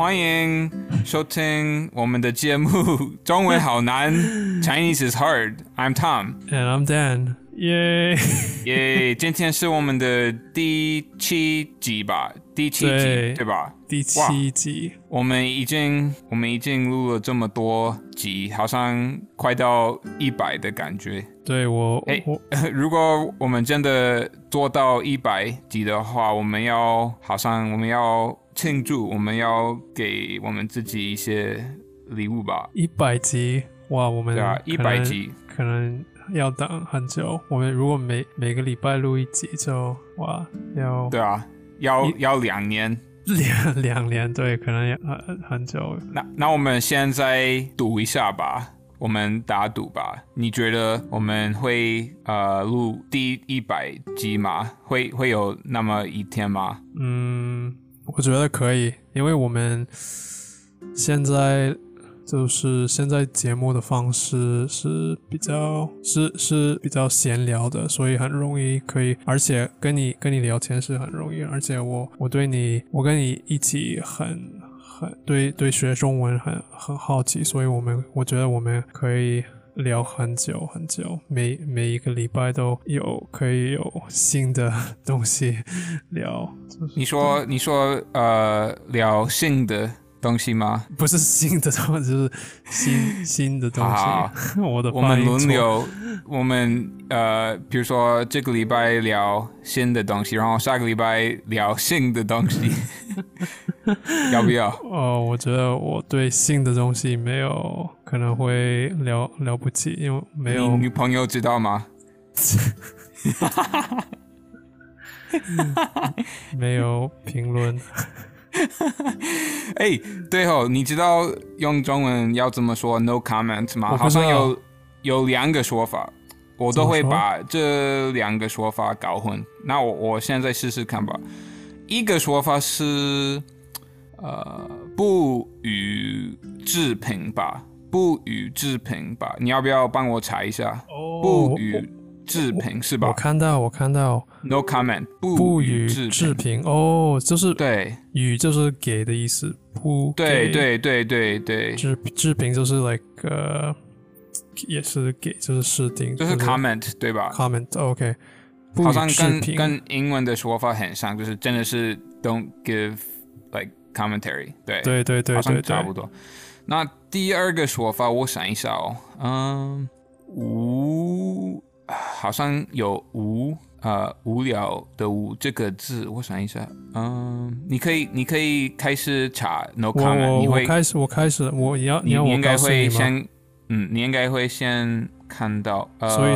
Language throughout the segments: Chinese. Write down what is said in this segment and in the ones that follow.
欢迎收听我们的节目。中文好难，Chinese is hard. I'm Tom. And I'm Dan. 耶耶！今天是我们的第七集吧？第七集对吧？第七集。我们已经我们已经录了这么多集，好像快到一百的感觉。对我，哎，如果我们真的做到一百集的话，我们要好像我们要庆祝，我们要给我们自己一些礼物吧？一百集哇！我们对啊，一百集可能。要等很久。我们如果每每个礼拜录一集，就哇，要对啊，要要两年，两 两年，对，可能要很很久。那那我们现在赌一下吧，我们打赌吧。你觉得我们会呃录第一百集吗？会会有那么一天吗？嗯，我觉得可以，因为我们现在。就是现在节目的方式是比较是是比较闲聊的，所以很容易可以，而且跟你跟你聊天是很容易，而且我我对你我跟你一起很很对对学中文很很好奇，所以我们我觉得我们可以聊很久很久，每每一个礼拜都有可以有新的东西 聊。你说你说呃聊新的。东西吗？不是新的东西，就是新新的东西。我的我们轮流，我们呃，比如说这个礼拜聊新的东西，然后下个礼拜聊新的东西，要不要？哦，我觉得我对新的东西没有可能会聊聊不起，因为没有女朋友知道吗？没有评论。哎，对哦，你知道用中文要怎么说 “no comment” 吗？好像有有两个说法，我都会把这两个说法搞混。那我我现在试试看吧。一个说法是呃不予置评吧，不予置评吧。你要不要帮我查一下？不予。置评是吧？我看到，我看到，no comment，不予置评。哦，就是对，予就是给的意思，不，对对对对对，置置评就是 like 也是给，就是设定，就是 comment 对吧？comment，OK，好像跟跟英文的说法很像，就是真的是 don't give like commentary，对对对对，好像差不多。那第二个说法，我想一下哦，嗯，无。好像有无呃无聊的无这个字，我想一下，嗯，你可以你可以开始查 no comment，你会开始我开始我要你要应该会先嗯，你应该会先看到，所以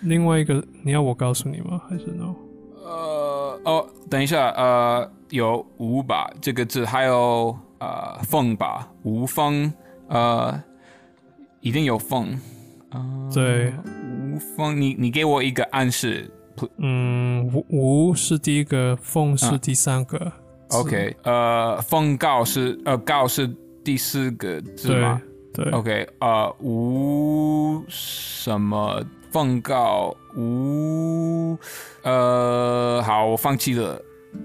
另外一个你要我告诉你吗？还是 no？呃哦，等一下，呃，有无吧这个字，还有呃风吧，无风，呃，一定有风，对。无风，你你给我一个暗示。嗯，无无是第一个，风是第三个。OK，呃，风告是呃告是第四个字吗？对。OK，呃，无什么奉告无呃，好，我放弃了。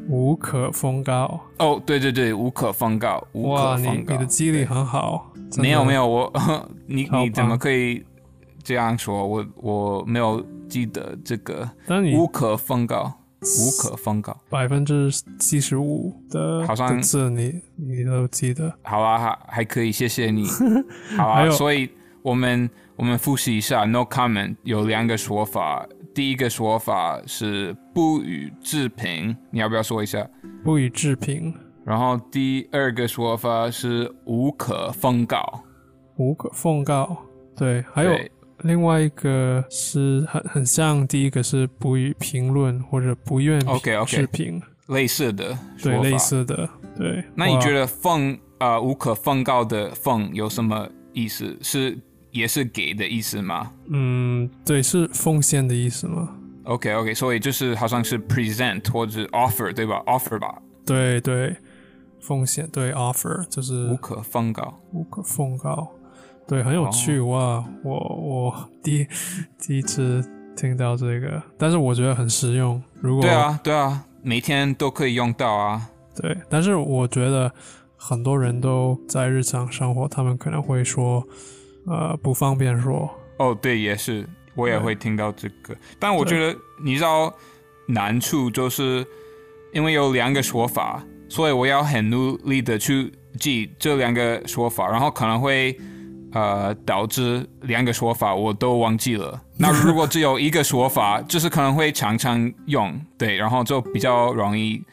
无可奉告。哦，对对对，无可奉告。哇，你你的记忆力很好。没有没有，我 你你怎么可以？这样说，我我没有记得这个，无可奉告，无可奉告，百分之七十五的好像字你你都记得，好啊，还还可以，谢谢你，好啊，所以我们我们复习一下，no comment 有两个说法，第一个说法是不予置评，你要不要说一下？不予置评，然后第二个说法是无可奉告，无可奉告，对，还有。另外一个是很很像，第一个是不予评论或者不愿置评，类似的，对，类似的，对。那你觉得奉啊无可奉告的奉有什么意思？是也是给的意思吗？嗯，对，是奉献的意思吗？OK OK，所以就是好像是 present 或者 offer 对吧？offer 吧？对对，奉献对 offer 就是无可奉告，无可奉告。对，很有趣哇！我我第第一次听到这个，但是我觉得很实用。如果对啊，对啊，每天都可以用到啊。对，但是我觉得很多人都在日常生活，他们可能会说，呃，不方便说。哦，对，也是，我也会听到这个。但我觉得，你知道难处就是因为有两个说法，所以我要很努力的去记这两个说法，然后可能会呃导致两个说法我都忘记了。那 如果只有一个说法，就是可能会常常用，对，然后就比较容易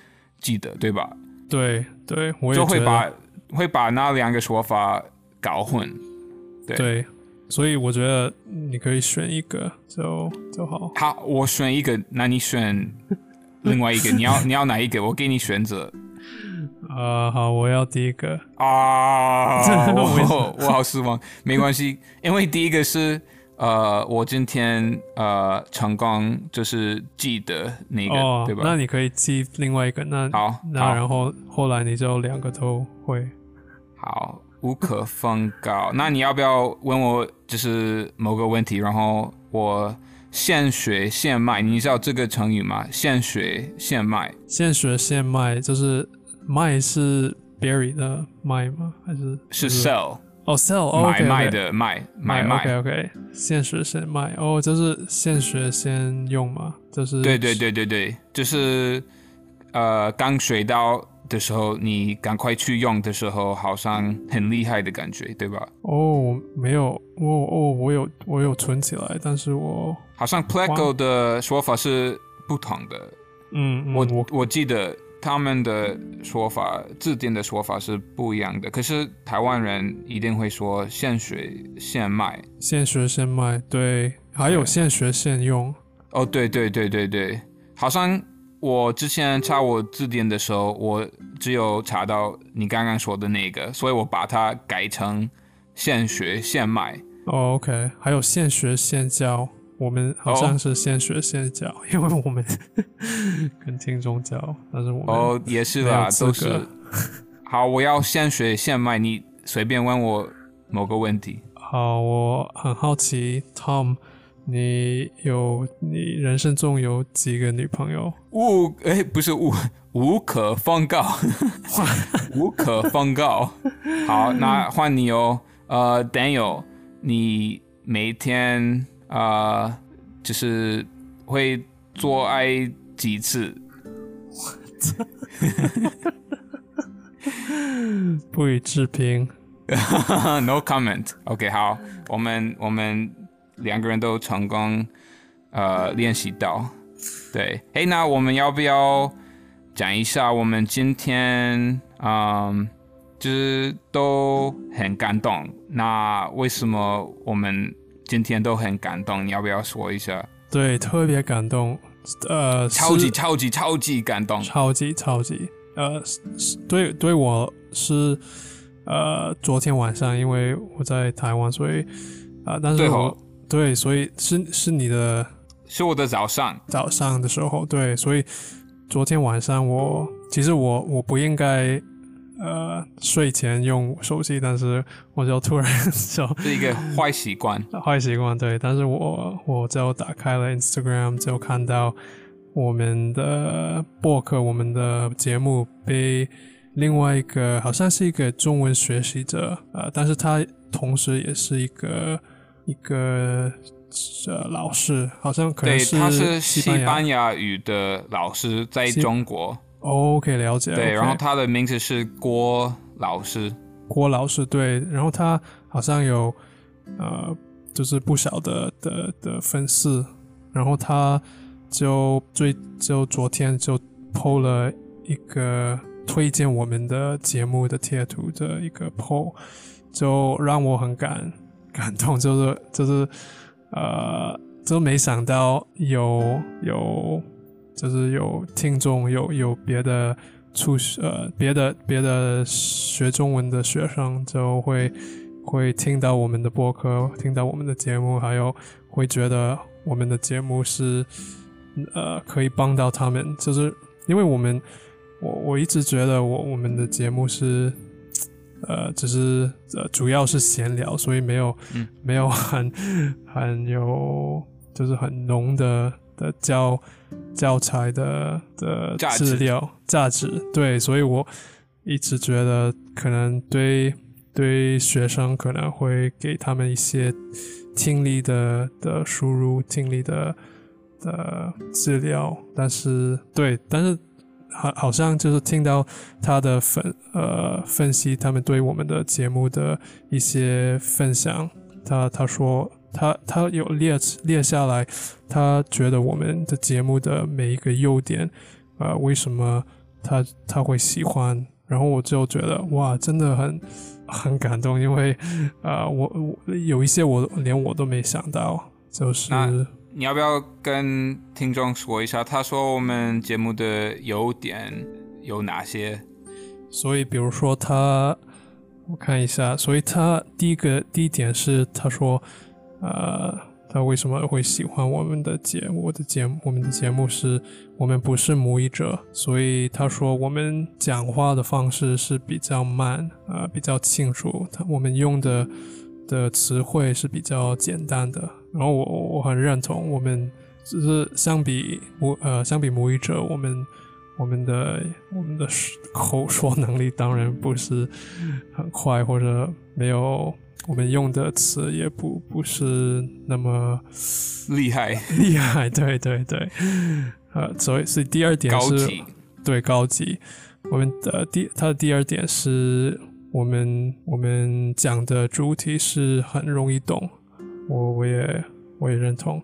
记得，对吧？对对，我就会把会把那两个说法搞混，对。所以我觉得你可以选一个就就好。好，我选一个，那你选另外一个。你要你要哪一个？我给你选择。啊，好，我要第一个。啊，我 我好失望。没关系，因为第一个是呃，我今天呃成功就是记得那个，对吧？那你可以记另外一个。那好，那然后后来你就两个都会。好。无可奉告。那你要不要问我就是某个问题，然后我现学现卖？你知道这个成语吗？现学现卖。现学现卖就是卖是 berry 的卖吗？还是是 sell？哦，sell，买卖的卖，买卖。OK，OK，现学现卖。哦，就是现学现用嘛？就是对对对对对，就是呃刚学到。的时候，你赶快去用的时候，好像很厉害的感觉，对吧？哦，没有，我哦，我有，我有存起来，但是我好像 Pleco 的说法是不同的。嗯，我我我记得他们的说法，字典的说法是不一样的。可是台湾人一定会说现学现卖，现学现卖，对，还有现学现用。哦，对对对对对，好像。我之前查我字典的时候，我只有查到你刚刚说的那个，所以我把它改成现学现卖。哦，OK，还有现学现教，我们好像是现学现教，因为我们 跟听众教，但是我们哦也是啦，都是。好，我要现学现卖，你随便问我某个问题。好，我很好奇，Tom。你有你人生中有几个女朋友？无哎，不是无无可奉告，无可奉告。好，那换你哦。呃，Daniel，你每天啊，就是会做爱几次？不予置评。No comment。OK，好，我们我们。两个人都成功，呃，练习到，对，哎，那我们要不要讲一下我们今天，嗯，就是都很感动。那为什么我们今天都很感动？你要不要说一下？对，特别感动，呃，超级超级超级感动，超级超级，呃，对，对我是，呃，昨天晚上，因为我在台湾，所以，啊，但是我。对，所以是是你的，是我的早上早上的时候，对，所以昨天晚上我其实我我不应该呃睡前用手机，但是我就突然就 是一个坏习惯，坏习惯对，但是我我就打开了 Instagram，就看到我们的博客，我们的节目被另外一个好像是一个中文学习者呃，但是他同时也是一个。一个呃老师，好像可能是他是西班牙语的老师，在中国。OK，了解。对，然后他的名字是郭老师。郭老师，对。然后他好像有呃，就是不少的的的粉丝。然后他就最就昨天就 PO 了一个推荐我们的节目的贴图的一个 PO，就让我很感。感动 就是就是呃，就没想到有有就是有听众有有别的初呃别的别的学中文的学生就会会听到我们的播客，听到我们的节目，还有会觉得我们的节目是呃可以帮到他们，就是因为我们我我一直觉得我我们的节目是。呃，只是呃，主要是闲聊，所以没有，没有很 很有，就是很浓的的教教材的的资料价值。对，所以我一直觉得可能对对学生可能会给他们一些听力的的输入，听力的的资料，但是对，但是好好像就是听到他的分呃分析，他们对我们的节目的一些分享，他他说他他有列列下来，他觉得我们的节目的每一个优点，呃，为什么他他会喜欢。然后我就觉得哇，真的很很感动，因为啊，我我有一些我连我都没想到，就是你要不要跟听众说一下？他说我们节目的优点有哪些？所以比如说他，我看一下，所以他第一个第一点是他说，呃。他为什么会喜欢我们的节目？我的节目，我们的节目是我们不是母语者，所以他说我们讲话的方式是比较慢啊，比较清楚。他我们用的的词汇是比较简单的。然后我我很认同，我们只是相比母呃相比母语者，我们我们的我们的口说能力当然不是很快或者没有。我们用的词也不不是那么厉害，厉害，对对对，呃，所以所以第二点是，对高级。我们的第它的第二点是我们我们讲的主题是很容易懂，我我也我也认同。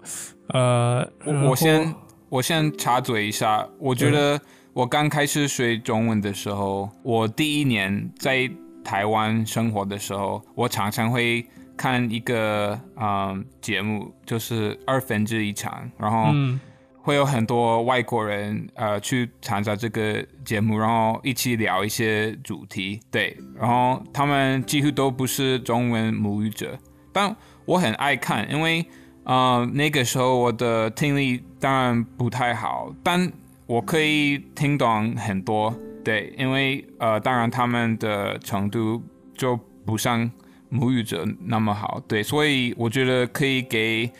呃，我我先我先插嘴一下，我觉得我刚开始学中文的时候，我第一年在。台湾生活的时候，我常常会看一个嗯节目，就是二分之一场，然后会有很多外国人呃去参加这个节目，然后一起聊一些主题，对，然后他们几乎都不是中文母语者，但我很爱看，因为呃那个时候我的听力当然不太好，但我可以听懂很多。对，因为呃，当然他们的程度就不像母语者那么好，对，所以我觉得可以给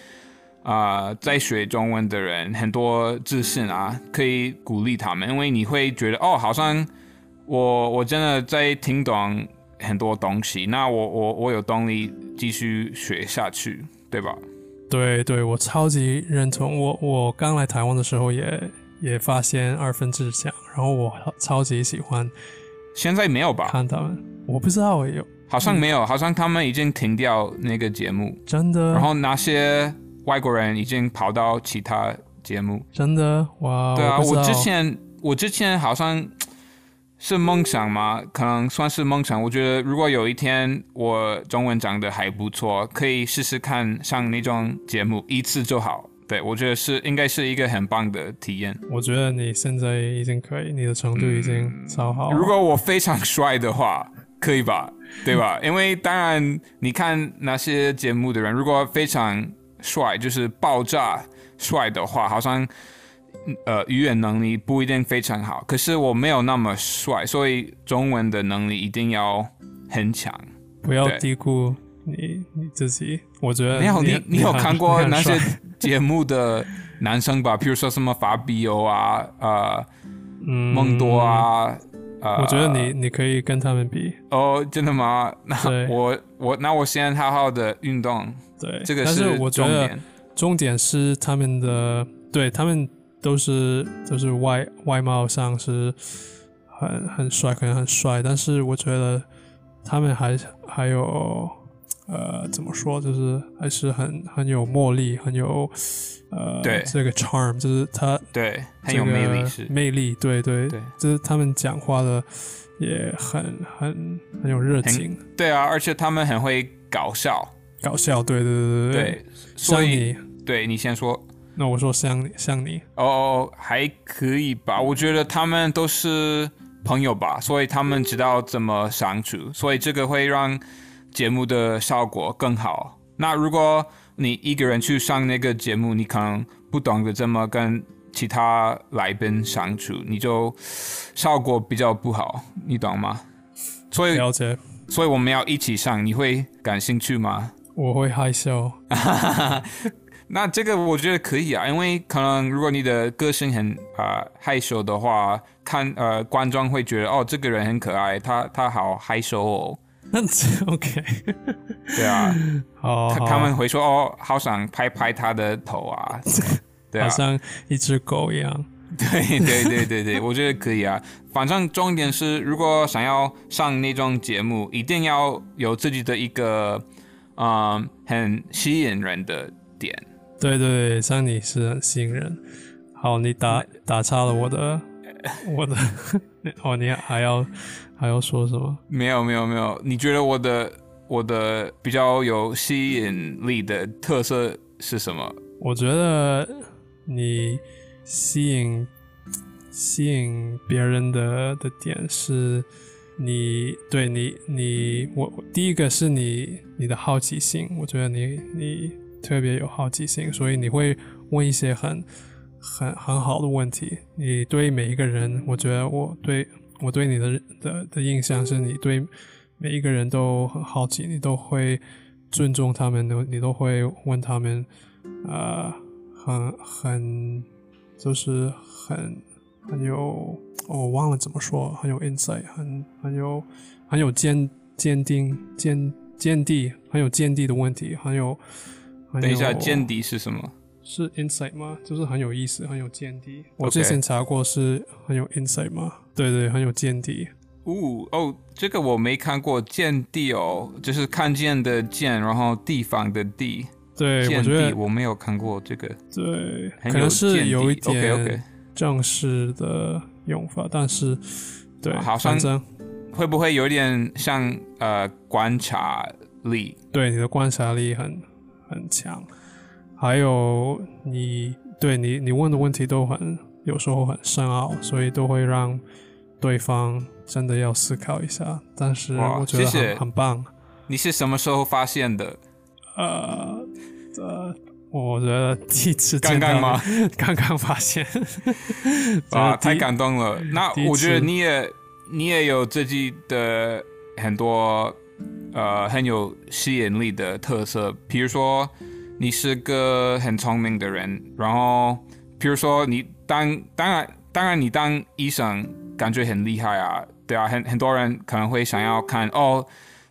啊在学中文的人很多自信啊，可以鼓励他们，因为你会觉得哦，好像我我真的在听懂很多东西，那我我我有动力继续学下去，对吧？对对，我超级认同。我我刚来台湾的时候也。也发现二分之奖，然后我超级喜欢。现在没有吧？看他们，我不知道有，好像没有，好像他们已经停掉那个节目。真的？然后那些外国人已经跑到其他节目。真的？哇！对啊，我之前我之前好像是梦想吗，可能算是梦想。我觉得如果有一天我中文讲的还不错，可以试试看上那种节目一次就好。对，我觉得是应该是一个很棒的体验。我觉得你现在已经可以，你的程度已经超好。如果我非常帅的话，可以吧？对吧？因为当然，你看那些节目的人，如果非常帅，就是爆炸帅的话，好像呃语言能力不一定非常好。可是我没有那么帅，所以中文的能力一定要很强。不要低估你你自己。我觉得你有你，你有看过那些？节目的男生吧，比如说什么法比欧啊，呃，孟多啊，呃，我觉得你你可以跟他们比哦，真的吗？那我我那我先好好的运动，对，这个是我重点。重点是他们的，对他们都是都是外外貌上是很很帅，可能很帅，但是我觉得他们还还有。呃，怎么说？就是还是很很有魅力，很有呃，对。这个 charm，就是他对很有魅力，是。魅力，对对。对，就是他们讲话的也很很很有热情，对啊，而且他们很会搞笑，搞笑，对对对对对，所以对你先说，那我说像像你哦，还可以吧？我觉得他们都是朋友吧，所以他们知道怎么相处，所以这个会让。节目的效果更好。那如果你一个人去上那个节目，你可能不懂得怎么跟其他来宾相处，你就效果比较不好，你懂吗？所以了解。所以我们要一起上，你会感兴趣吗？我会害羞。那这个我觉得可以啊，因为可能如果你的个性很啊害羞的话，看呃观众会觉得哦这个人很可爱，他他好害羞哦。那 OK，对啊，好，他们会说哦，好想拍拍他的头啊，对啊，好像一只狗一样。对对对对对，我觉得可以啊。反正重点是，如果想要上那种节目，一定要有自己的一个嗯很吸引人的点。对对对，像你是很吸引人。好，你打打岔了我的 我的 哦，你还要还要说什么？没有没有没有，你觉得我的我的比较有吸引力的特色是什么？我觉得你。吸引吸引别人的的点是，你对你你我第一个是你你的好奇心，我觉得你你特别有好奇心，所以你会问一些很很很好的问题。你对每一个人，我觉得我对我对你的的的印象是你对每一个人都很好奇，你都会尊重他们，都你都会问他们，呃，很很。就是很很有，我忘了怎么说，很有 insight，很很有很有坚坚定坚坚地，很有坚地的问题，很有。等一下，间谍是什么？是 insight 吗？就是很有意思，很有坚地。我之前查过，是很有 insight 吗？对对，很有间谍。哦哦，这个我没看过间谍哦，就是看见的见，然后地方的地。对，我觉得我没有看过这个。对，可能是有一点正式的用法，但是对，好像会不会有点像呃观察力？对，你的观察力很很强，还有你对你你问的问题都很有时候很深奥，所以都会让对方真的要思考一下。但是我觉得很很棒。你是什么时候发现的？呃，呃我觉得第一次刚刚吗？刚刚发现，啊，太感动了。那我觉得你也你也有自己的很多呃很有吸引力的特色，比如说你是个很聪明的人，然后比如说你当当然当然你当医生感觉很厉害啊，对啊，很很多人可能会想要看哦。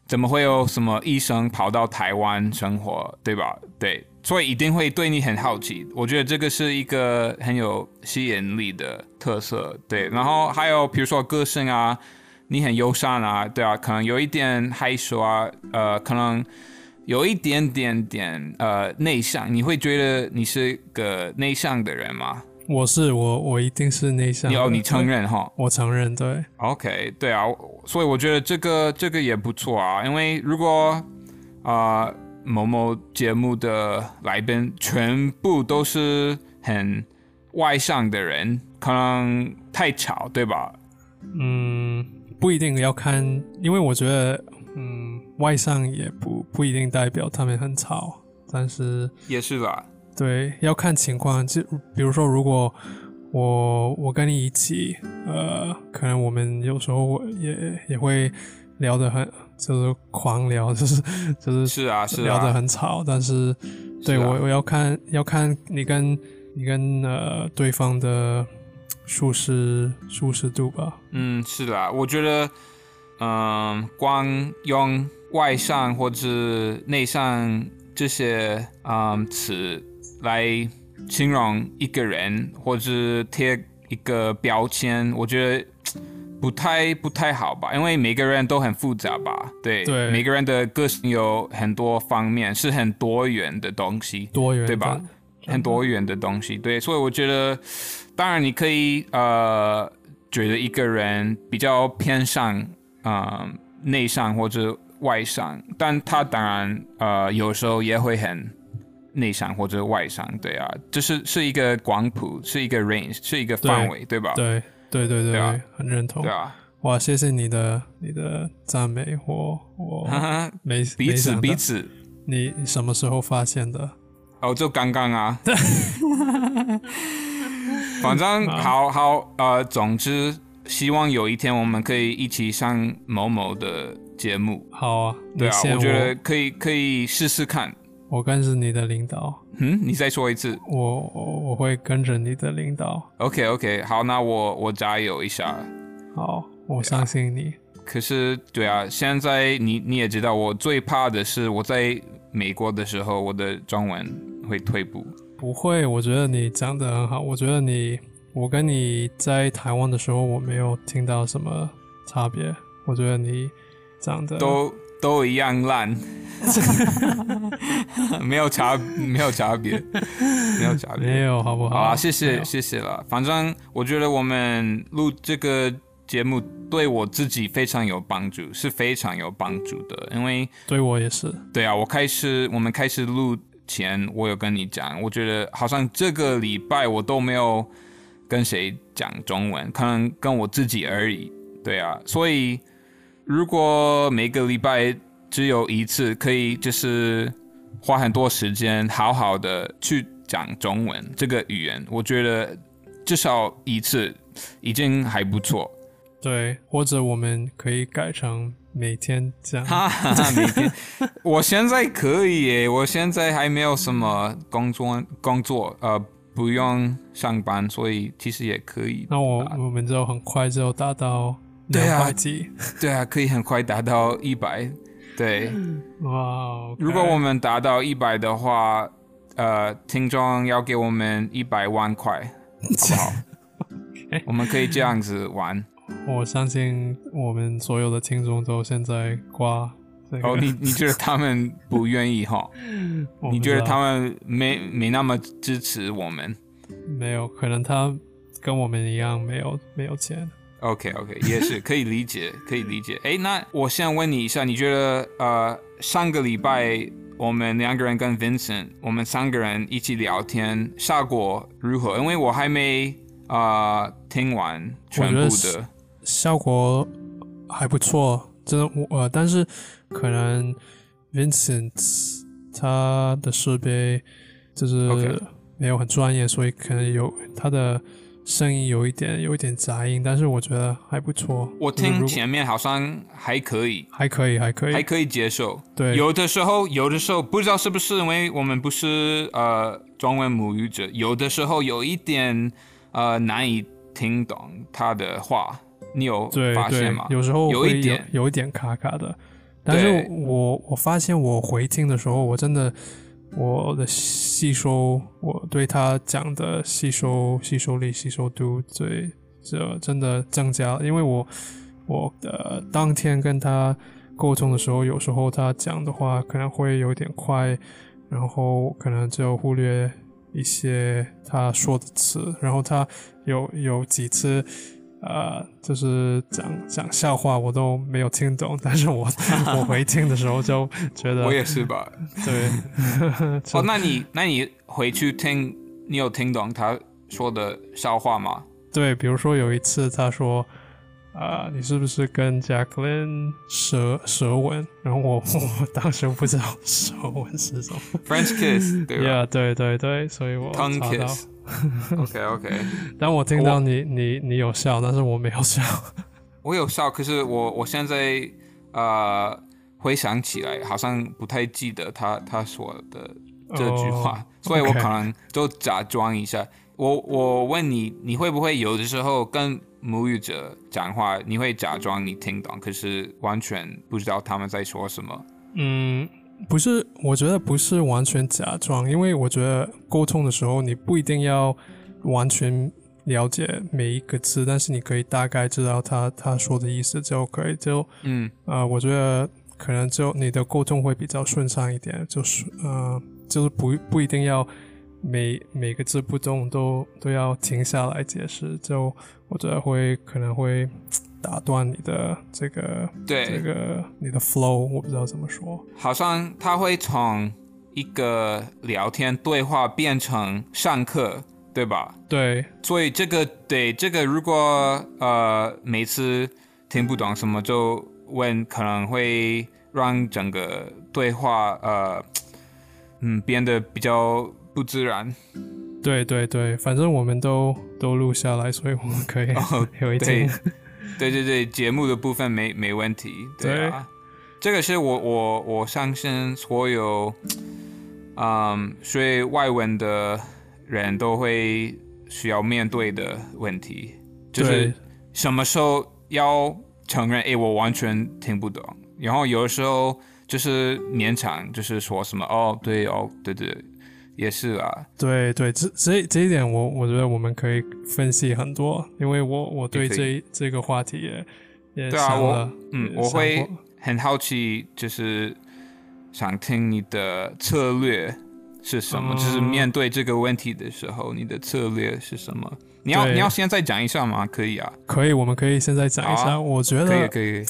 怎么会有什么医生跑到台湾生活，对吧？对，所以一定会对你很好奇。我觉得这个是一个很有吸引力的特色，对。然后还有比如说个性啊，你很友善啊，对啊，可能有一点害羞啊，呃，可能有一点点点呃内向。你会觉得你是个内向的人吗？我是我，我一定是内向。有你承认哈？我承认，对。OK，对啊，所以我觉得这个这个也不错啊。因为如果啊某某节目的来宾全部都是很外向的人，可能太吵，对吧？嗯，不一定要看，因为我觉得，嗯，外向也不不一定代表他们很吵，但是也是吧。对，要看情况。就比如说，如果我我跟你一起，呃，可能我们有时候也也会聊得很，就是狂聊，就是就是是啊，是聊得很吵。但是，对我我要看要看你跟你跟呃对方的舒适舒适度吧。嗯，是的，我觉得，嗯，光用外向或者内向这些嗯词。来形容一个人，或者贴一个标签，我觉得不太不太好吧，因为每个人都很复杂吧，对，对，每个人的个性有很多方面，是很多元的东西，多元，对吧？很多元的东西，对，所以我觉得，当然你可以呃，觉得一个人比较偏向呃内向或者外向，但他当然呃有时候也会很。内向或者外向，对啊，这是是一个广谱，是一个 range，是一个范围，对吧？对对对对，很认同。对啊，哇，谢谢你的你的赞美，我我没彼此彼此。你什么时候发现的？哦，就刚刚啊。反正好好呃，总之希望有一天我们可以一起上某某的节目。好啊，对啊，我觉得可以可以试试看。我跟着你的领导。嗯，你再说一次。我我我会跟着你的领导。OK OK，好，那我我加油一下。好，我相信你。可是，对啊，现在你你也知道，我最怕的是我在美国的时候，我的中文会退步。不会，我觉得你讲的很好。我觉得你，我跟你在台湾的时候，我没有听到什么差别。我觉得你讲的都都一样烂，没有差，没有差别，没有差别，没有，好不好？啊，谢谢，谢谢了。反正我觉得我们录这个。节目对我自己非常有帮助，是非常有帮助的，因为对我也是。对啊，我开始我们开始录前，我有跟你讲，我觉得好像这个礼拜我都没有跟谁讲中文，可能跟我自己而已。对啊，所以如果每个礼拜只有一次，可以就是花很多时间好好的去讲中文这个语言，我觉得至少一次已经还不错。对，或者我们可以改成每天这样。哈哈，每天，我现在可以耶，我现在还没有什么工作，工作呃不用上班，所以其实也可以。那我我们就很快就达到两百级。对啊，可以很快达到一百。对，哇，如果我们达到一百的话，呃，听众要给我们一百万块，好不好？我们可以这样子玩。我相信我们所有的听众都现在挂哦，你你觉得他们不愿意哈？你觉得他们没没那么支持我们？没有，可能他跟我们一样没有没有钱。OK OK，也是可以理解，可以理解。哎，那我现在问你一下，你觉得呃上个礼拜我们两个人跟 Vincent，我们三个人一起聊天效果如何？因为我还没啊听完全部的。效果还不错，真的我呃，但是可能 Vincent 他的设备就是没有很专业，所以可能有他的声音有一点有一点杂音，但是我觉得还不错。我听前面好像还可以，还可以，还可以，还可以接受。对，有的时候，有的时候不知道是不是因为我们不是呃中文母语者，有的时候有一点呃难以听懂他的话。你有发现吗？有时候有一点有一点卡卡的，但是我我发现我回听的时候，我真的我的吸收，我对他讲的吸收吸收力、吸收度，对这真的增加了。因为我我的当天跟他沟通的时候，有时候他讲的话可能会有点快，然后可能就忽略一些他说的词，然后他有有几次。呃，就是讲讲笑话，我都没有听懂，但是我 我回听的时候就觉得我也是吧。对，哦，那你那你回去听，你有听懂他说的笑话吗？对，比如说有一次他说，啊，你是不是跟 Jacqueline 舌舌吻？然后我 我当时不知道舌吻是什么，French kiss，对吧？对对对，所以我 tongue kiss。OK OK，但我听到你你你有笑，但是我没有笑。我有笑，可是我我现在呃回想起来，好像不太记得他他说的这句话，所以我可能就假装一下。我我问你，你会不会有的时候跟母语者讲话，你会假装你听懂，可是完全不知道他们在说什么？嗯。不是，我觉得不是完全假装，因为我觉得沟通的时候，你不一定要完全了解每一个字，但是你可以大概知道他他说的意思就可以。就嗯啊，我觉得可能就你的沟通会比较顺畅一点，就是呃，就是不不一定要每每个字不中都都要停下来解释，就我觉得会可能会。打断你的这个，对这个你的 flow，我不知道怎么说。好像他会从一个聊天对话变成上课，对吧？对。所以这个对这个，如果呃每次听不懂什么就问，可能会让整个对话呃嗯变得比较不自然。对对对，反正我们都都录下来，所以我们可以 有一点。对对对，节目的部分没没问题。对啊，这个是我我我相信所有嗯，所以外文的人都会需要面对的问题，就是什么时候要承认，哎，我完全听不懂。然后有的时候就是勉强，就是说什么，哦，对，哦，对对，也是啊。对对，这这这一点，我我觉得我们可以分析很多，因为我我对这这个话题也也想了，嗯，我会很好奇，就是想听你的策略。是什么？就是面对这个问题的时候，你的策略是什么？你要你要现在讲一下吗？可以啊，可以，我们可以现在讲一下。我觉得可以，可以。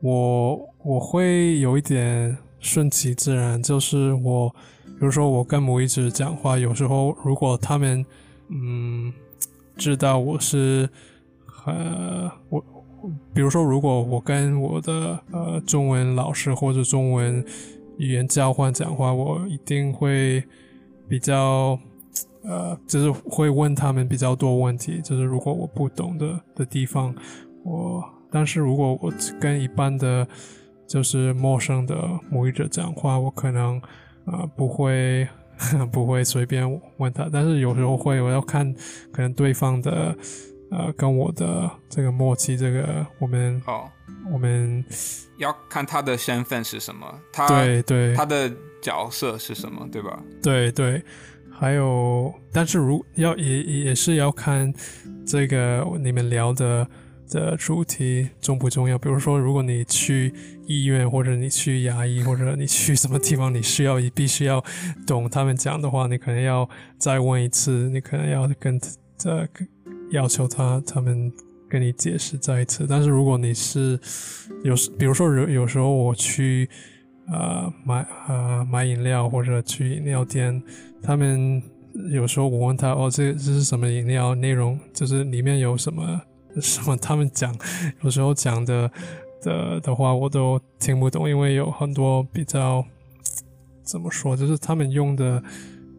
我我会有一点顺其自然，就是我，比如说我跟母一直讲话，有时候如果他们嗯知道我是呃我，比如说如果我跟我的呃中文老师或者中文。语言交换讲话，我一定会比较呃，就是会问他们比较多问题。就是如果我不懂的的地方，我但是如果我跟一般的，就是陌生的母语者讲话，我可能啊不会 不会随便问他。但是有时候会，我要看可能对方的呃跟我的这个默契，这个我们哦。我们要看他的身份是什么，他对对，他的角色是什么，对吧？对对，还有，但是如要也也是要看这个你们聊的的主题重不重要。比如说，如果你去医院，或者你去牙医，或者你去什么地方，你需要你必须要懂他们讲的话，你可能要再问一次，你可能要跟这要求他他们。跟你解释再一次，但是如果你是有时，比如说有有时候我去呃买呃买饮料或者去饮料店，他们有时候我问他哦这这是什么饮料，内容就是里面有什么什么，他们讲有时候讲的的的话我都听不懂，因为有很多比较怎么说，就是他们用的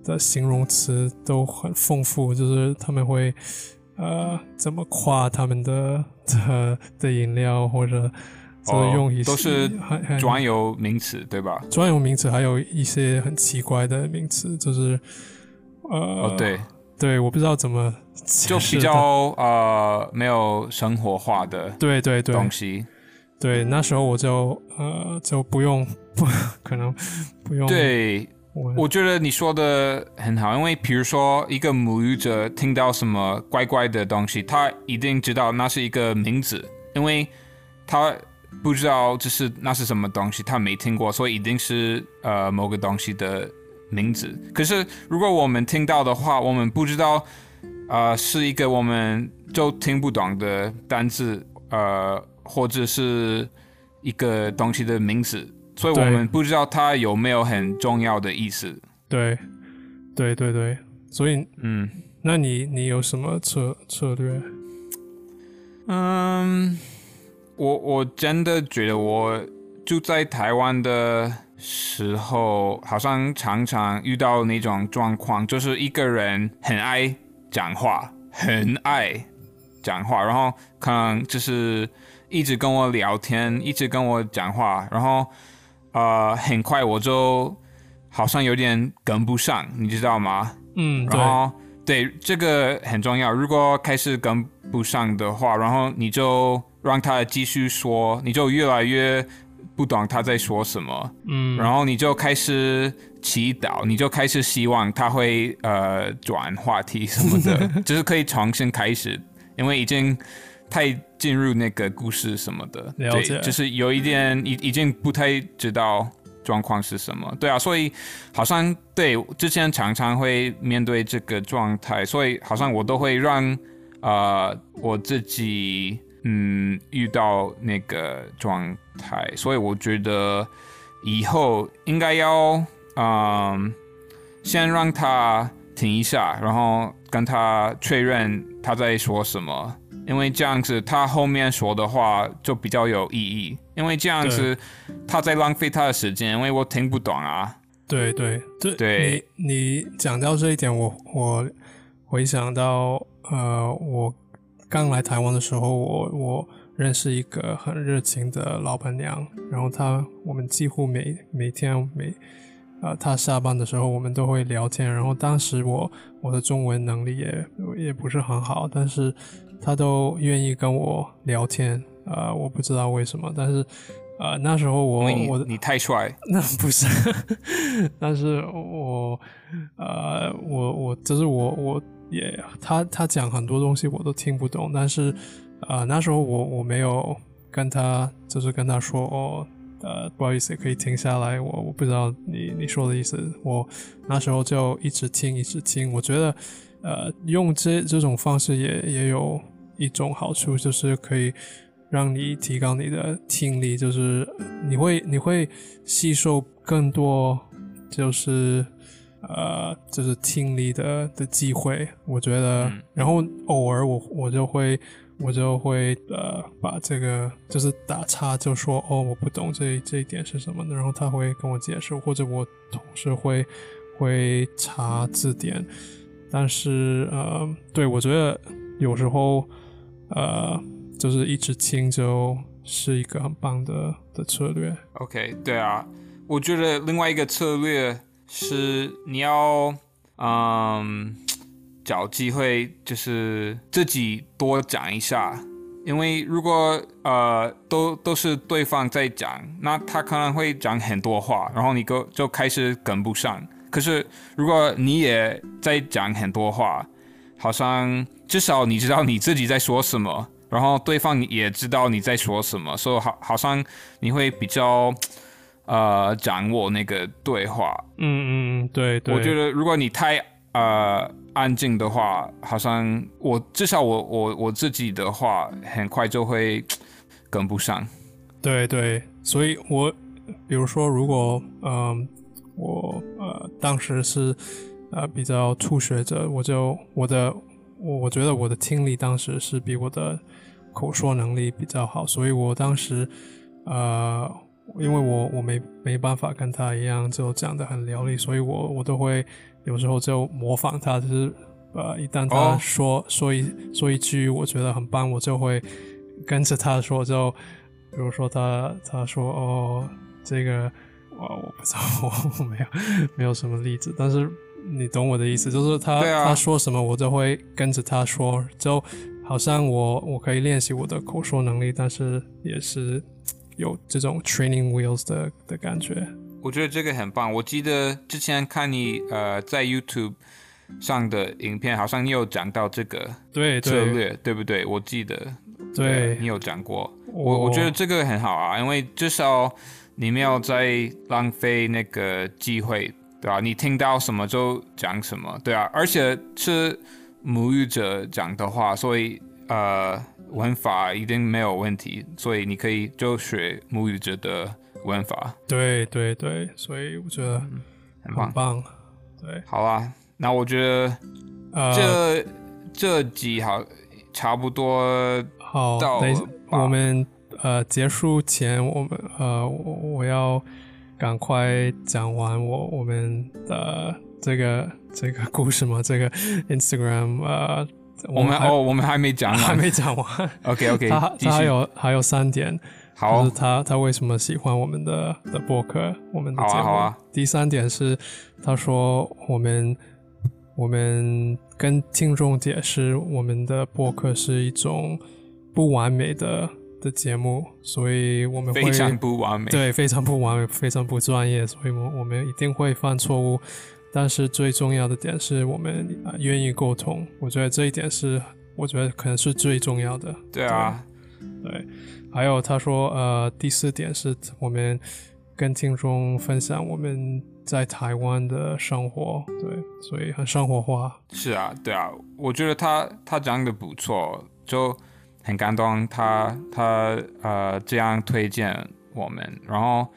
的形容词都很丰富，就是他们会。呃，怎么夸他们的 的的饮料，或者怎么用一些都是专有名词，对吧？专有名词还有一些很奇怪的名词，就是呃，对对，我不知道怎么就比较呃没有生活化的对对对东西。对，那时候我就呃就不用不可能不用对。我觉得你说的很好，因为比如说一个母语者听到什么怪怪的东西，他一定知道那是一个名字，因为他不知道这是那是什么东西，他没听过，所以一定是呃某个东西的名字。可是如果我们听到的话，我们不知道呃是一个我们就听不懂的单字，呃或者是一个东西的名字。所以我们不知道它有没有很重要的意思。对，对对对。所以，嗯，那你你有什么策策略？嗯，我我真的觉得我住在台湾的时候，好像常常遇到那种状况，就是一个人很爱讲话，很爱讲话，然后可能就是一直跟我聊天，一直跟我讲话，然后。呃，很快我就好像有点跟不上，你知道吗？嗯，然后对这个很重要。如果开始跟不上的话，然后你就让他继续说，你就越来越不懂他在说什么。嗯，然后你就开始祈祷，你就开始希望他会呃转话题什么的，就是可以重新开始，因为已经。太进入那个故事什么的，对，就是有一点已已经不太知道状况是什么，对啊，所以好像对之前常常会面对这个状态，所以好像我都会让呃我自己嗯遇到那个状态，所以我觉得以后应该要嗯先让他停一下，然后跟他确认他在说什么。因为这样子，他后面说的话就比较有意义。因为这样子，他在浪费他的时间，因为我听不懂啊。对。对。对，你你讲到这一点，我我回想到，呃，我刚来台湾的时候，我我认识一个很热情的老板娘，然后她我们几乎每每天每呃，他下班的时候我们都会聊天。然后当时我我的中文能力也也不是很好，但是他都愿意跟我聊天。呃，我不知道为什么，但是呃那时候我我你太帅，那不是，但是我呃我我就是我我也他他讲很多东西我都听不懂，但是呃那时候我我没有跟他就是跟他说哦。呃，不好意思，可以停下来。我我不知道你你说的意思。我那时候就一直听，一直听。我觉得，呃，用这这种方式也也有一种好处，就是可以让你提高你的听力，就是你会你会吸收更多，就是呃，就是听力的的机会。我觉得，然后偶尔我我就会。我就会呃把这个就是打叉，就说哦我不懂这这一点是什么的，然后他会跟我解释，或者我同事会会查字典。但是呃，对我觉得有时候呃就是一直听就是一个很棒的的策略。OK，对啊，我觉得另外一个策略是你要嗯。找机会就是自己多讲一下，因为如果呃都都是对方在讲，那他可能会讲很多话，然后你就就开始跟不上。可是如果你也在讲很多话，好像至少你知道你自己在说什么，然后对方也知道你在说什么，所以好好像你会比较呃掌握那个对话。嗯嗯，对对。我觉得如果你太呃，安静的话，好像我至少我我我自己的话，很快就会跟不上。对对，所以我比如说，如果嗯，我呃当时是呃比较初学者，我就我的我我觉得我的听力当时是比我的口说能力比较好，所以我当时呃，因为我我没没办法跟他一样就讲的很流利，所以我我都会。有时候就模仿他，就是呃，一旦他说说一说一句我觉得很棒，我就会跟着他说。就比如说他他说哦，这个我我不知道，我没有 没有什么例子，但是你懂我的意思，就是他他说什么我就会跟着他说，就好像我我可以练习我的口说能力，但是也是有这种 training wheels 的的感觉。我觉得这个很棒。我记得之前看你呃在 YouTube 上的影片，好像你有讲到这个策略，对不对？我记得，对你有讲过。我我觉得这个很好啊，因为至少你没有在浪费那个机会，对吧？你听到什么就讲什么，对啊。而且是母语者讲的话，所以呃文法一定没有问题，所以你可以就学母语者的。文法，对对对，所以我觉得很棒，对，好啊，那我觉得这这集好差不多好，等我们呃结束前，我们呃我我要赶快讲完我我们的这个这个故事嘛，这个 Instagram 呃，我们哦我们还没讲，还没讲完，OK OK，他他还有还有三点。就是他，他为什么喜欢我们的的播客，我们的节目啊？第三点是，他说我们我们跟听众解释，我们的播客是一种不完美的的节目，所以我们会非常不完美，对，非常不完美，非常不专业，所以我我们一定会犯错误。但是最重要的点是我们愿意沟通，我觉得这一点是，我觉得可能是最重要的。对啊，对。对还有他说，呃，第四点是我们跟听众分享我们在台湾的生活，对，所以很生活化。是啊，对啊，我觉得他他讲的不错，就很感动。他他呃这样推荐我们，然后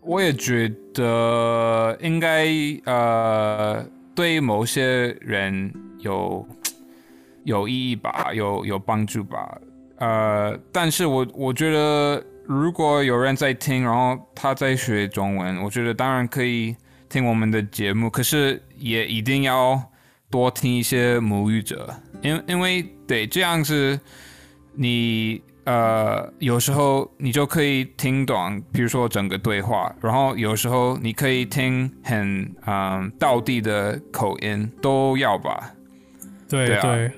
我也觉得应该呃对某些人有有意义吧，有有帮助吧。呃，但是我我觉得，如果有人在听，然后他在学中文，我觉得当然可以听我们的节目，可是也一定要多听一些母语者，因因为对这样子，你呃，有时候你就可以听懂，比如说整个对话，然后有时候你可以听很嗯道地的口音，都要吧？对对。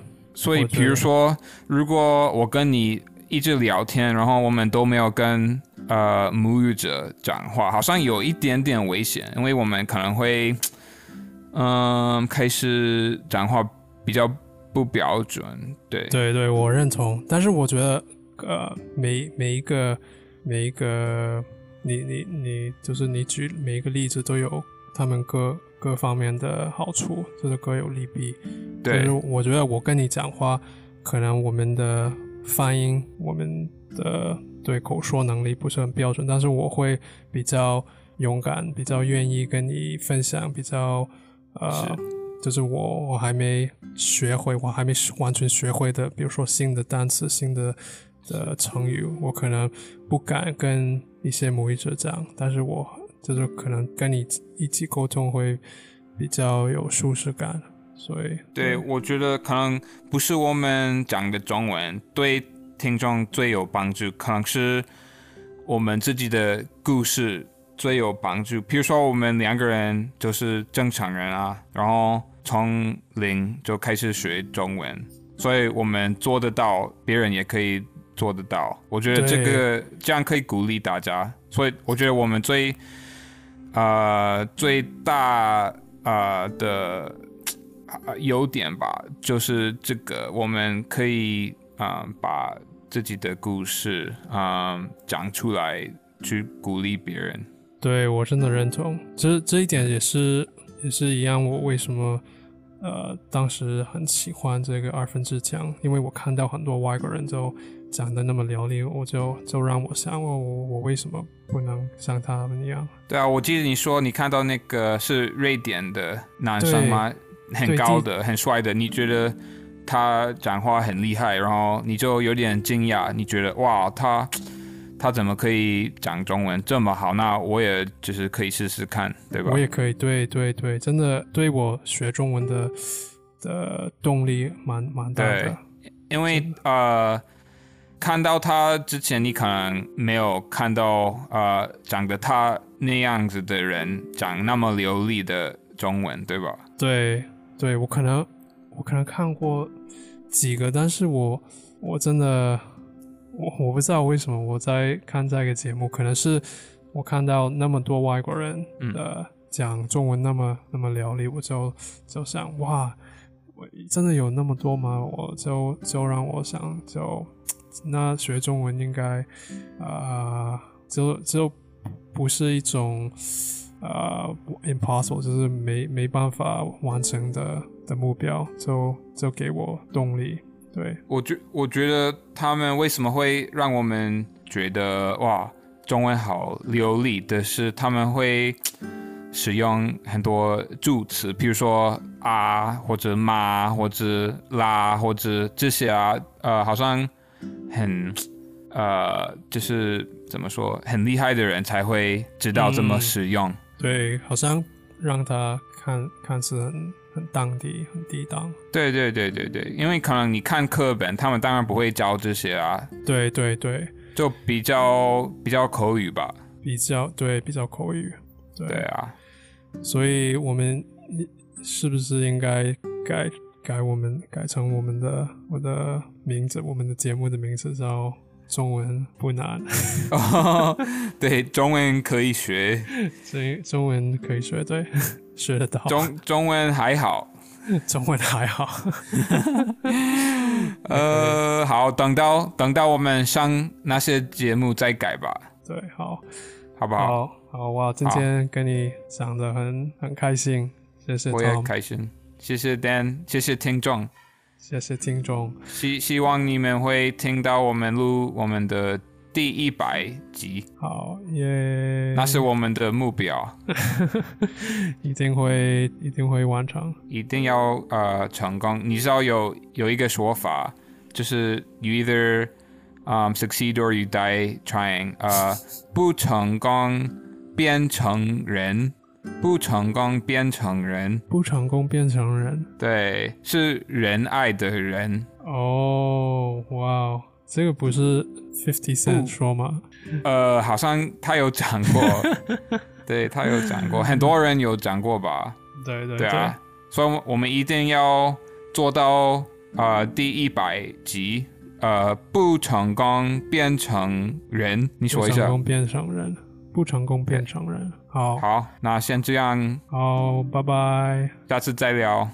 所以，比如说，如果我跟你一直聊天，然后我们都没有跟呃母语者讲话，好像有一点点危险，因为我们可能会嗯开始讲话比较不标准。对对对，我认同。但是我觉得呃每每一个每一个你你你就是你举每一个例子都有他们各。各方面的好处，就是各有利弊。对，我觉得我跟你讲话，可能我们的发音、我们的对口说能力不是很标准，但是我会比较勇敢，比较愿意跟你分享，比较呃，就是我我还没学会，我还没完全学会的，比如说新的单词、新的的成语，我可能不敢跟一些母语者讲，但是我。就是可能跟你一起沟通会比较有舒适感，所以对我觉得可能不是我们讲的中文对听众最有帮助，可能是我们自己的故事最有帮助。比如说我们两个人就是正常人啊，然后从零就开始学中文，所以我们做得到，别人也可以做得到。我觉得这个这样可以鼓励大家，所以我觉得我们最。呃，最大呃的优点吧，就是这个我们可以啊把自己的故事啊讲出来，去鼓励别人。对我真的认同，这这一点也是也是一样。我为什么呃当时很喜欢这个二分之强，因为我看到很多外国人都。讲的那么流利，我就就让我想，我我我为什么不能像他们一样？对啊，我记得你说你看到那个是瑞典的男生吗？很高的，很帅的，你觉得他讲话很厉害，然后你就有点惊讶，你觉得哇，他他怎么可以讲中文这么好？那我也就是可以试试看，对吧？我也可以，对对对，真的对我学中文的的动力蛮蛮大的，因为呃。看到他之前，你可能没有看到呃，长得他那样子的人讲那么流利的中文，对吧？对，对我可能我可能看过几个，但是我我真的我我不知道为什么我在看这个节目，可能是我看到那么多外国人的讲中文那么那么流利，我就就想哇，我真的有那么多吗？我就就让我想就。那学中文应该，啊，就就不是一种，呃，impossible，就是没没办法完成的的目标，就就给我动力。对我觉我觉得他们为什么会让我们觉得哇，中文好流利的是，他们会使用很多助词，比如说啊，或者妈，或者啦，或者这些啊，呃，好像。很，呃，就是怎么说，很厉害的人才会知道怎么使用。对，好像让他看看似很很当地、很地道。对对对对对，因为可能你看课本，他们当然不会教这些啊。对对对，就比较比较口语吧。比较对，比较口语。对啊，所以我们是不是应该改？改我们改成我们的我的名字，我们的节目的名字叫中文不难。对，中文可以学，所以中文可以学，对，学得到。中中文还好，中文还好。呃，好，等到等到我们上那些节目再改吧。对，好，好不好？好，好哇，今天跟你讲的很很开心，谢谢。我也开心。谢谢 Dan，谢谢听众，谢谢听众。希希望你们会听到我们录我们的第一百集。好耶，那是我们的目标，一定会一定会完成，一定要呃成功。你知道有有一个说法，就是 you either um succeed or you die trying。呃，不成功变成人。不成功变成人，不成功变成人，对，是仁爱的人。哦，哇，这个不是 Fifty Cent 说吗？呃，好像他有讲过，对他有讲过，很多人有讲过吧？对对对啊，所以我们一定要做到呃第一百集，呃不成功变成人，你说一下。不成功变成人，不成功变成人。好，好，那先这样。好，拜拜，下次再聊。